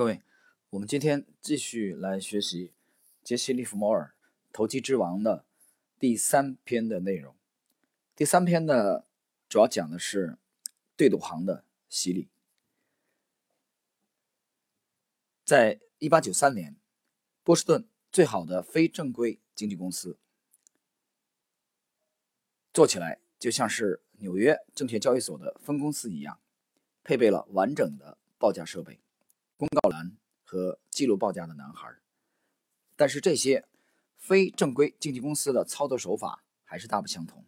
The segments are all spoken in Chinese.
各位，我们今天继续来学习杰西·利弗摩尔《投机之王》的第三篇的内容。第三篇呢，主要讲的是对赌行的洗礼。在一八九三年，波士顿最好的非正规经纪公司做起来就像是纽约证券交易所的分公司一样，配备了完整的报价设备。公告栏和记录报价的男孩，但是这些非正规经纪公司的操作手法还是大不相同。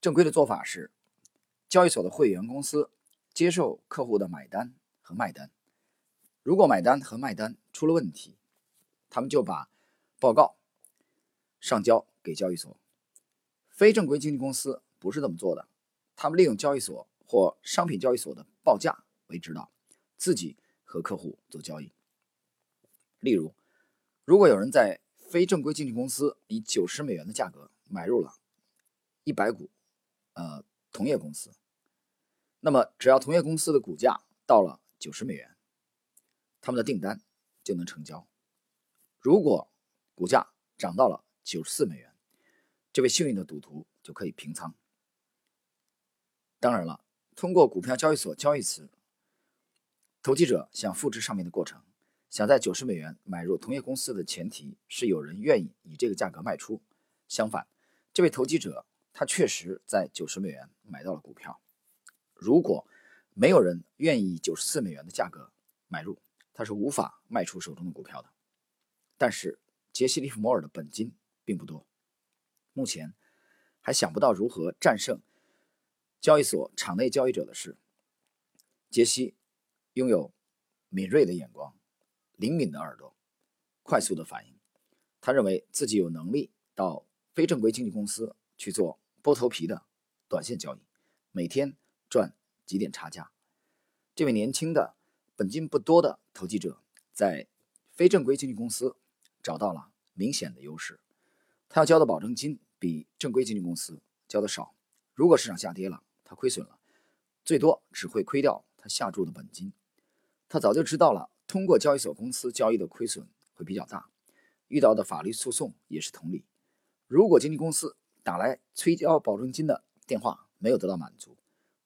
正规的做法是，交易所的会员公司接受客户的买单和卖单，如果买单和卖单出了问题，他们就把报告上交给交易所。非正规经纪公司不是这么做的，他们利用交易所或商品交易所的报价为指导，自己。和客户做交易。例如，如果有人在非正规经纪公司以九十美元的价格买入了一百股，呃，同业公司，那么只要同业公司的股价到了九十美元，他们的订单就能成交。如果股价涨到了九十四美元，这位幸运的赌徒就可以平仓。当然了，通过股票交易所交易时。投机者想复制上面的过程，想在九十美元买入同业公司的前提是有人愿意以这个价格卖出。相反，这位投机者他确实在九十美元买到了股票。如果没有人愿意以九十四美元的价格买入，他是无法卖出手中的股票的。但是杰西·利弗摩尔的本金并不多，目前还想不到如何战胜交易所场内交易者的事。杰西。拥有敏锐的眼光、灵敏的耳朵、快速的反应，他认为自己有能力到非正规经纪公司去做剥头皮的短线交易，每天赚几点差价。这位年轻的、本金不多的投机者在非正规经纪公司找到了明显的优势，他要交的保证金比正规经纪公司交的少。如果市场下跌了，他亏损了，最多只会亏掉他下注的本金。他早就知道了，通过交易所公司交易的亏损会比较大，遇到的法律诉讼也是同理。如果经纪公司打来催交保证金的电话没有得到满足，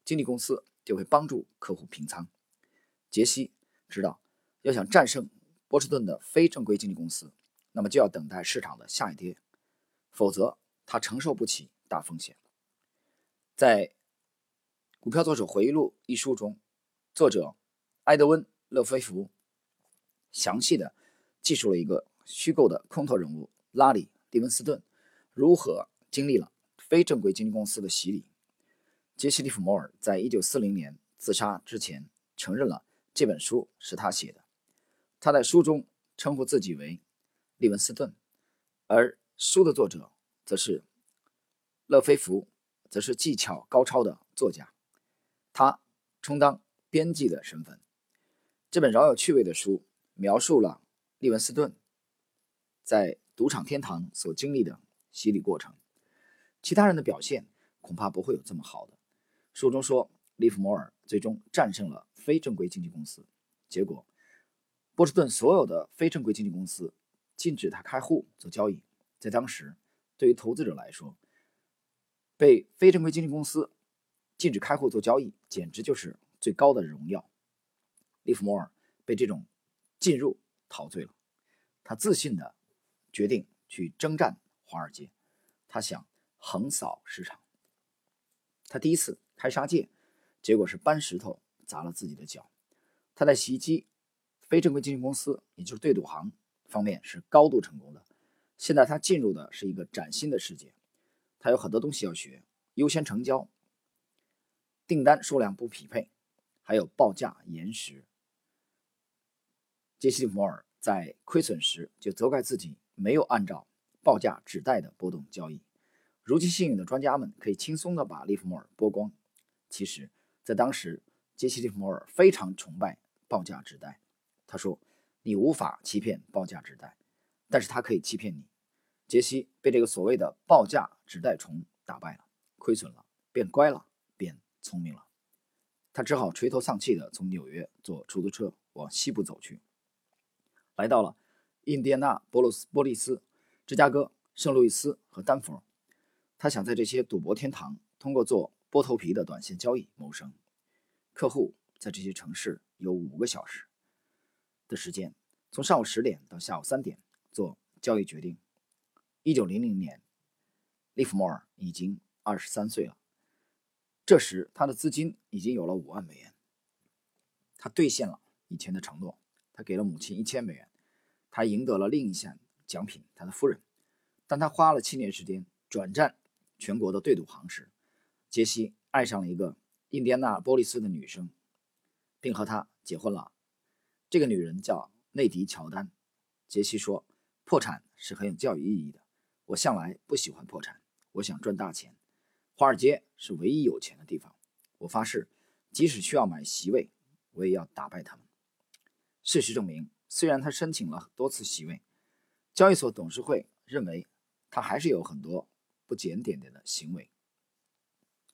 经纪公司就会帮助客户平仓。杰西知道，要想战胜波士顿的非正规经纪公司，那么就要等待市场的下一跌，否则他承受不起大风险。在《股票作手回忆录》一书中，作者埃德温。勒菲弗详细的记述了一个虚构的空头人物拉里·利文斯顿如何经历了非正规经纪公司的洗礼。杰西·利弗摩尔在一九四零年自杀之前承认了这本书是他写的。他在书中称呼自己为利文斯顿，而书的作者则是勒菲弗，则是技巧高超的作家，他充当编辑的身份。这本饶有趣味的书描述了利文斯顿在赌场天堂所经历的洗礼过程。其他人的表现恐怕不会有这么好的。书中说，利弗摩尔最终战胜了非正规经纪公司，结果波士顿所有的非正规经纪公司禁止他开户做交易。在当时，对于投资者来说，被非正规经纪公司禁止开户做交易，简直就是最高的荣耀。利弗莫尔被这种进入陶醉了，他自信的决定去征战华尔街，他想横扫市场。他第一次开杀戒，结果是搬石头砸了自己的脚。他在袭击非正规经纪公司，也就是对赌行方面是高度成功的。现在他进入的是一个崭新的世界，他有很多东西要学：优先成交、订单数量不匹配，还有报价延时。杰西·摩尔在亏损时就责怪自己没有按照报价指代的波动交易。如今幸运的专家们可以轻松地把利弗莫尔剥光。其实，在当时，杰西·利弗莫尔非常崇拜报价指代。他说：“你无法欺骗报价指代，但是他可以欺骗你。”杰西被这个所谓的报价指代虫打败了，亏损了，变乖了，变聪明了。他只好垂头丧气地从纽约坐出租车往西部走去，来到了印第安纳波罗斯、波利斯、芝加哥、圣路易斯和丹佛。他想在这些赌博天堂通过做剥头皮的短线交易谋生。客户在这些城市有五个小时的时间，从上午十点到下午三点做交易决定。一九零零年，利弗莫尔已经二十三岁了。这时，他的资金已经有了五万美元。他兑现了以前的承诺，他给了母亲一千美元。他赢得了另一项奖品，他的夫人。当他花了七年时间转战全国的对赌行时，杰西爱上了一个印第安纳波利斯的女生，并和她结婚了。这个女人叫内迪·乔丹。杰西说：“破产是很有教育意义的。我向来不喜欢破产，我想赚大钱。”华尔街是唯一有钱的地方。我发誓，即使需要买席位，我也要打败他们。事实证明，虽然他申请了多次席位，交易所董事会认为他还是有很多不检点点的行为，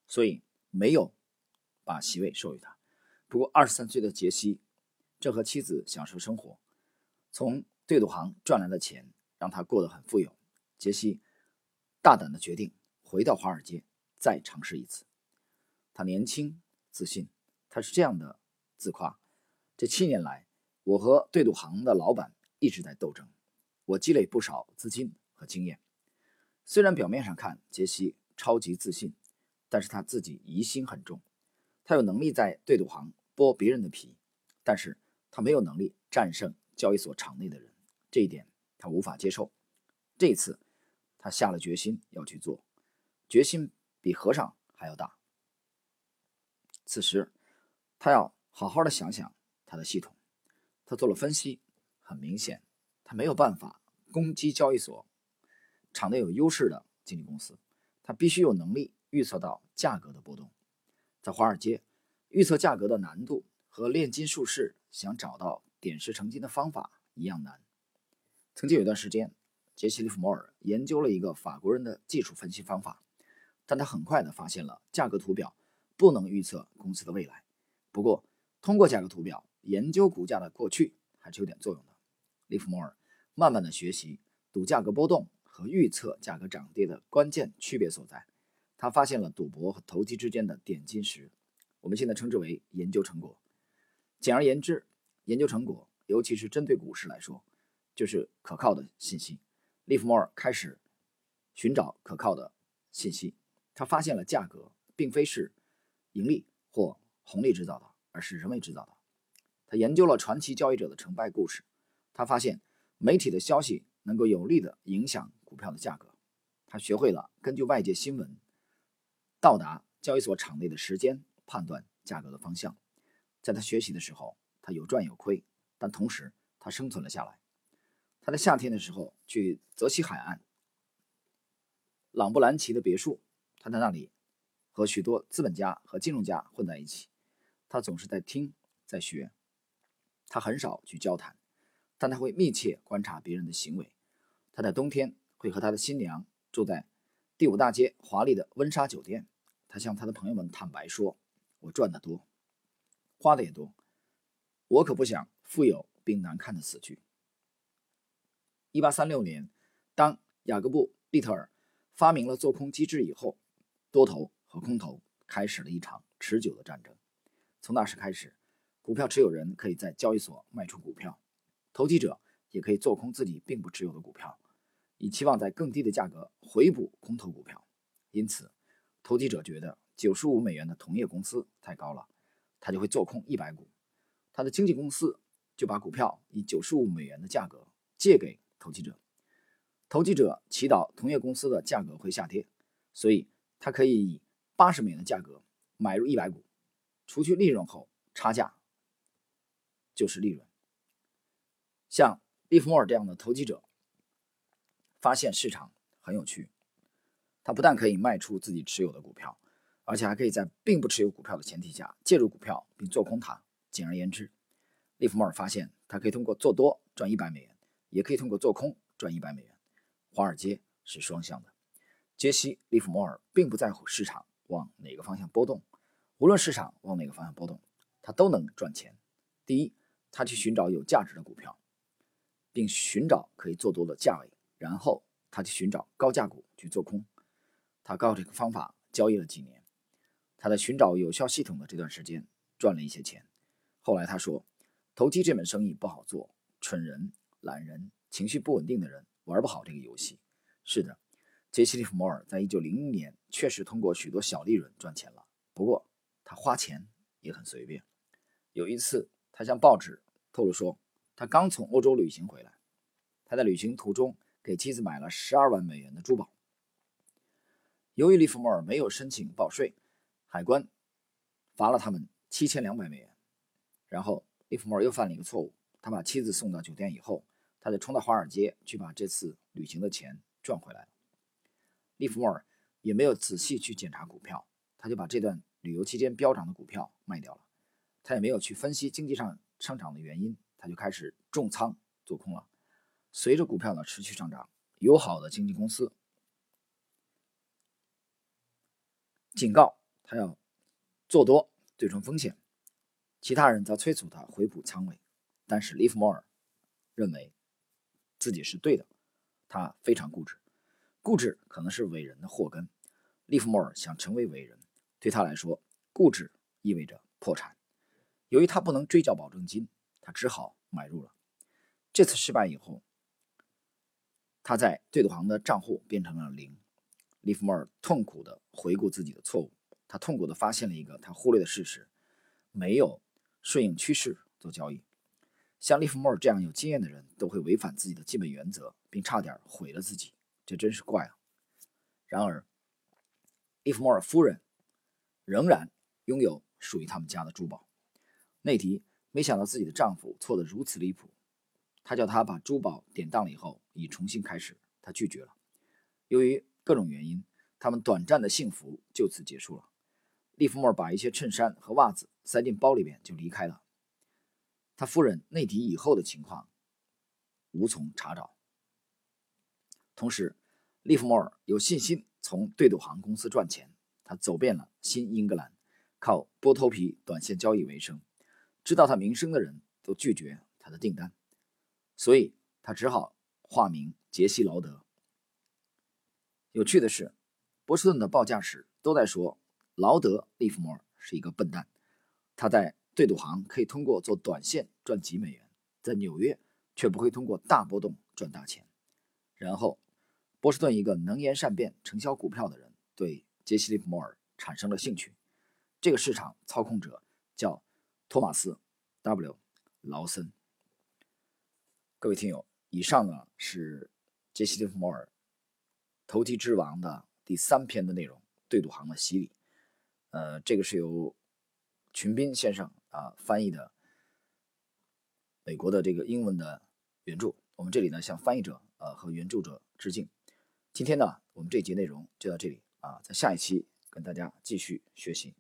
所以没有把席位授予他。不过，二十三岁的杰西正和妻子享受生活，从对赌行赚来的钱让他过得很富有。杰西大胆的决定回到华尔街。再尝试一次。他年轻自信，他是这样的自夸：这七年来，我和对赌行的老板一直在斗争，我积累不少资金和经验。虽然表面上看杰西超级自信，但是他自己疑心很重。他有能力在对赌行剥别人的皮，但是他没有能力战胜交易所场内的人，这一点他无法接受。这一次，他下了决心要去做，决心。比和尚还要大。此时，他要好好的想想他的系统。他做了分析，很明显，他没有办法攻击交易所场内有优势的经纪公司。他必须有能力预测到价格的波动。在华尔街，预测价格的难度和炼金术士想找到点石成金的方法一样难。曾经有一段时间，杰西·利弗莫尔研究了一个法国人的技术分析方法。但他很快的发现了价格图表不能预测公司的未来。不过，通过价格图表研究股价的过去还是有点作用的。利弗莫尔慢慢的学习赌价格波动和预测价格涨跌的关键区别所在。他发现了赌博和投机之间的点金石，我们现在称之为研究成果。简而言之，研究成果，尤其是针对股市来说，就是可靠的信息。利弗莫尔开始寻找可靠的信息。他发现了价格并非是盈利或红利制造的，而是人为制造的。他研究了传奇交易者的成败故事，他发现媒体的消息能够有力的影响股票的价格。他学会了根据外界新闻到达交易所场内的时间判断价格的方向。在他学习的时候，他有赚有亏，但同时他生存了下来。他在夏天的时候去泽西海岸朗布兰奇的别墅。他在那里和许多资本家和金融家混在一起，他总是在听，在学。他很少去交谈，但他会密切观察别人的行为。他在冬天会和他的新娘住在第五大街华丽的温莎酒店。他向他的朋友们坦白说：“我赚得多，花的也多，我可不想富有并难看的死去。”一八三六年，当雅各布·利特尔发明了做空机制以后。多头和空头开始了一场持久的战争。从那时开始，股票持有人可以在交易所卖出股票，投机者也可以做空自己并不持有的股票，以期望在更低的价格回补空头股票。因此，投机者觉得九十五美元的同业公司太高了，他就会做空一百股。他的经纪公司就把股票以九十五美元的价格借给投机者。投机者祈祷同业公司的价格会下跌，所以。他可以以八十美元的价格买入一百股，除去利润后，差价就是利润。像利弗莫尔这样的投机者发现市场很有趣，他不但可以卖出自己持有的股票，而且还可以在并不持有股票的前提下介入股票并做空它。简而言之，利弗莫尔发现他可以通过做多赚一百美元，也可以通过做空赚一百美元。华尔街是双向的。杰西·利弗莫尔并不在乎市场往哪个方向波动，无论市场往哪个方向波动，他都能赚钱。第一，他去寻找有价值的股票，并寻找可以做多的价位，然后他去寻找高价股去做空。他靠这个方法交易了几年，他在寻找有效系统的这段时间赚了一些钱。后来他说，投机这门生意不好做，蠢人、懒人、情绪不稳定的人玩不好这个游戏。是的，杰西·利弗莫尔在一九零一年确实通过许多小利润赚钱了，不过他花钱也很随便。有一次，他向报纸透露说，他刚从欧洲旅行回来，他在旅行途中给妻子买了十二万美元的珠宝。由于利弗莫尔没有申请报税，海关罚了他们七千两百美元。然后利弗莫尔又犯了一个错误，他把妻子送到酒店以后，他就冲到华尔街去把这次旅行的钱赚回来了。利弗莫尔也没有仔细去检查股票，他就把这段旅游期间飙涨的股票卖掉了。他也没有去分析经济上上涨的原因，他就开始重仓做空了。随着股票的持续上涨，友好的经纪公司。警告他要做多对冲风险，其他人则催促他回补仓位，但是利弗莫尔认为自己是对的，他非常固执，固执可能是伟人的祸根。利弗莫尔想成为伟人，对他来说，固执意味着破产。由于他不能追缴保证金，他只好买入了。这次失败以后，他在对赌行的账户变成了零。利弗莫尔痛苦地回顾自己的错误，他痛苦地发现了一个他忽略的事实：没有顺应趋势做交易。像利弗莫尔这样有经验的人，都会违反自己的基本原则，并差点毁了自己，这真是怪啊。然而，利弗莫尔夫人仍然拥有属于他们家的珠宝。内迪没想到自己的丈夫错得如此离谱，他叫他把珠宝典当了以后，以重新开始。他拒绝了，由于。各种原因，他们短暂的幸福就此结束了。利弗莫尔把一些衬衫和袜子塞进包里边就离开了。他夫人内迪以后的情况无从查找。同时，利弗莫尔有信心从对赌行公司赚钱。他走遍了新英格兰，靠剥头皮短线交易为生。知道他名声的人都拒绝他的订单，所以他只好化名杰西·劳德。有趣的是，波士顿的报价时都在说劳德·利弗莫尔是一个笨蛋。他在对赌行可以通过做短线赚几美元，在纽约却不会通过大波动赚大钱。然后，波士顿一个能言善辩、承销股票的人对杰西·利弗莫尔产生了兴趣。这个市场操控者叫托马斯 ·W· 劳森。各位听友，以上呢是杰西·利弗莫尔。投机之王的第三篇的内容，对赌行的洗礼。呃，这个是由群斌先生啊翻译的美国的这个英文的原著。我们这里呢向翻译者呃和原著者致敬。今天呢我们这节内容就到这里啊，在下一期跟大家继续学习。